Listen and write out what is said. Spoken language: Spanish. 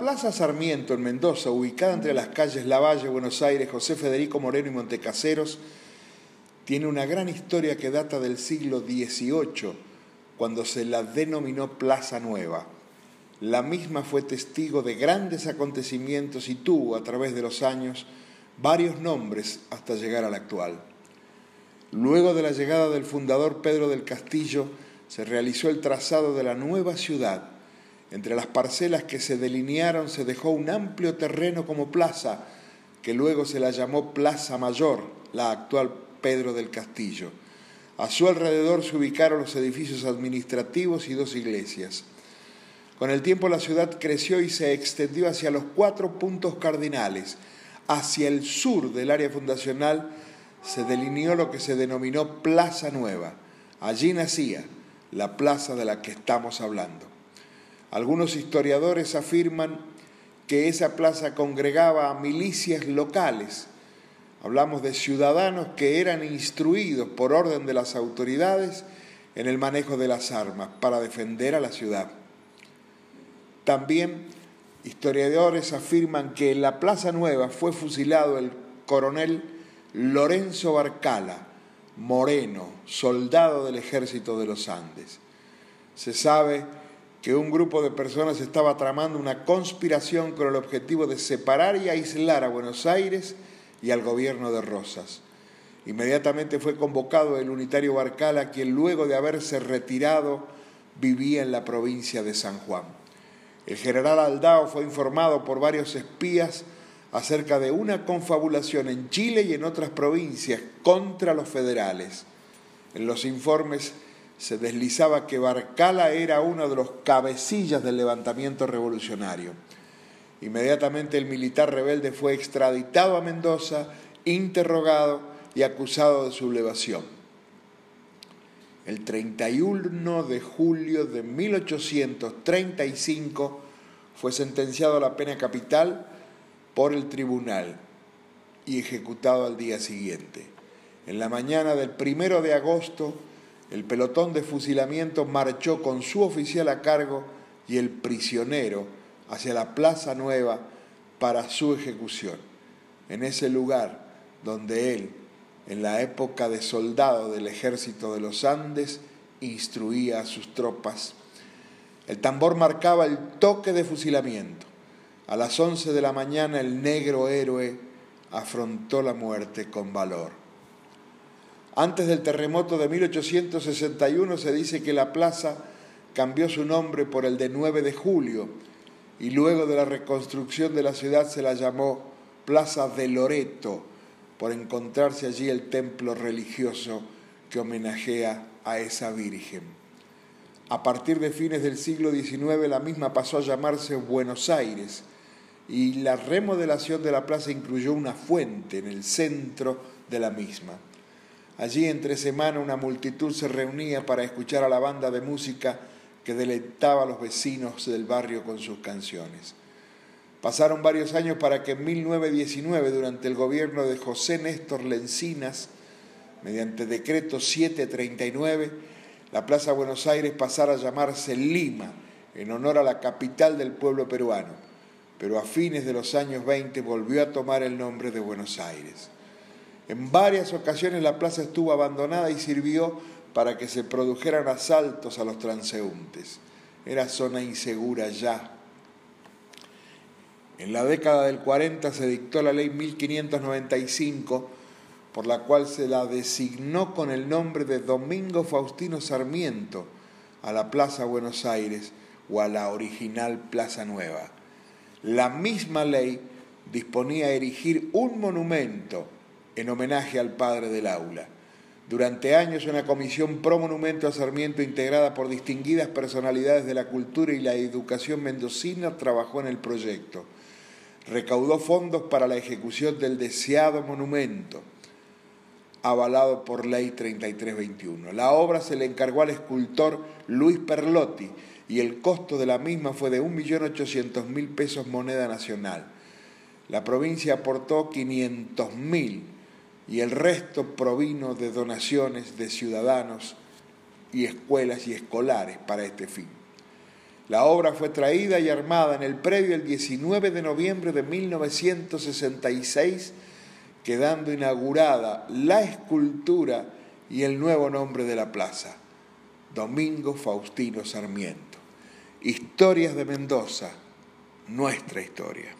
Plaza Sarmiento en Mendoza, ubicada entre las calles Lavalle, Buenos Aires, José Federico Moreno y Montecaseros, tiene una gran historia que data del siglo XVIII, cuando se la denominó Plaza Nueva. La misma fue testigo de grandes acontecimientos y tuvo, a través de los años, varios nombres hasta llegar al actual. Luego de la llegada del fundador Pedro del Castillo, se realizó el trazado de la nueva ciudad. Entre las parcelas que se delinearon se dejó un amplio terreno como plaza, que luego se la llamó Plaza Mayor, la actual Pedro del Castillo. A su alrededor se ubicaron los edificios administrativos y dos iglesias. Con el tiempo la ciudad creció y se extendió hacia los cuatro puntos cardinales. Hacia el sur del área fundacional se delineó lo que se denominó Plaza Nueva. Allí nacía la plaza de la que estamos hablando. Algunos historiadores afirman que esa plaza congregaba a milicias locales. Hablamos de ciudadanos que eran instruidos por orden de las autoridades en el manejo de las armas para defender a la ciudad. También historiadores afirman que en la Plaza Nueva fue fusilado el coronel Lorenzo Barcala, Moreno, soldado del ejército de los Andes. Se sabe que un grupo de personas estaba tramando una conspiración con el objetivo de separar y aislar a Buenos Aires y al gobierno de Rosas. Inmediatamente fue convocado el unitario Barcala, quien luego de haberse retirado vivía en la provincia de San Juan. El general Aldao fue informado por varios espías acerca de una confabulación en Chile y en otras provincias contra los federales. En los informes se deslizaba que Barcala era uno de los cabecillas del levantamiento revolucionario. Inmediatamente el militar rebelde fue extraditado a Mendoza, interrogado y acusado de sublevación. El 31 de julio de 1835 fue sentenciado a la pena capital por el tribunal y ejecutado al día siguiente. En la mañana del primero de agosto, el pelotón de fusilamiento marchó con su oficial a cargo y el prisionero hacia la Plaza Nueva para su ejecución. En ese lugar donde él, en la época de soldado del ejército de los Andes, instruía a sus tropas. El tambor marcaba el toque de fusilamiento. A las once de la mañana el negro héroe afrontó la muerte con valor. Antes del terremoto de 1861 se dice que la plaza cambió su nombre por el de 9 de julio y luego de la reconstrucción de la ciudad se la llamó Plaza de Loreto por encontrarse allí el templo religioso que homenajea a esa Virgen. A partir de fines del siglo XIX la misma pasó a llamarse Buenos Aires y la remodelación de la plaza incluyó una fuente en el centro de la misma. Allí entre semana una multitud se reunía para escuchar a la banda de música que deleitaba a los vecinos del barrio con sus canciones. Pasaron varios años para que en 1919, durante el gobierno de José Néstor Lencinas, mediante decreto 739, la Plaza Buenos Aires pasara a llamarse Lima, en honor a la capital del pueblo peruano pero a fines de los años 20 volvió a tomar el nombre de Buenos Aires. En varias ocasiones la plaza estuvo abandonada y sirvió para que se produjeran asaltos a los transeúntes. Era zona insegura ya. En la década del 40 se dictó la ley 1595, por la cual se la designó con el nombre de Domingo Faustino Sarmiento a la Plaza Buenos Aires o a la original Plaza Nueva la misma ley disponía erigir un monumento en homenaje al padre del aula. Durante años una comisión pro monumento a Sarmiento integrada por distinguidas personalidades de la cultura y la educación mendocina trabajó en el proyecto. Recaudó fondos para la ejecución del deseado monumento, avalado por Ley 3321. La obra se le encargó al escultor Luis Perlotti, y el costo de la misma fue de 1.800.000 pesos moneda nacional. La provincia aportó 500.000 y el resto provino de donaciones de ciudadanos y escuelas y escolares para este fin. La obra fue traída y armada en el predio el 19 de noviembre de 1966, quedando inaugurada la escultura y el nuevo nombre de la plaza, Domingo Faustino Sarmiento. Historias de Mendoza, nuestra historia.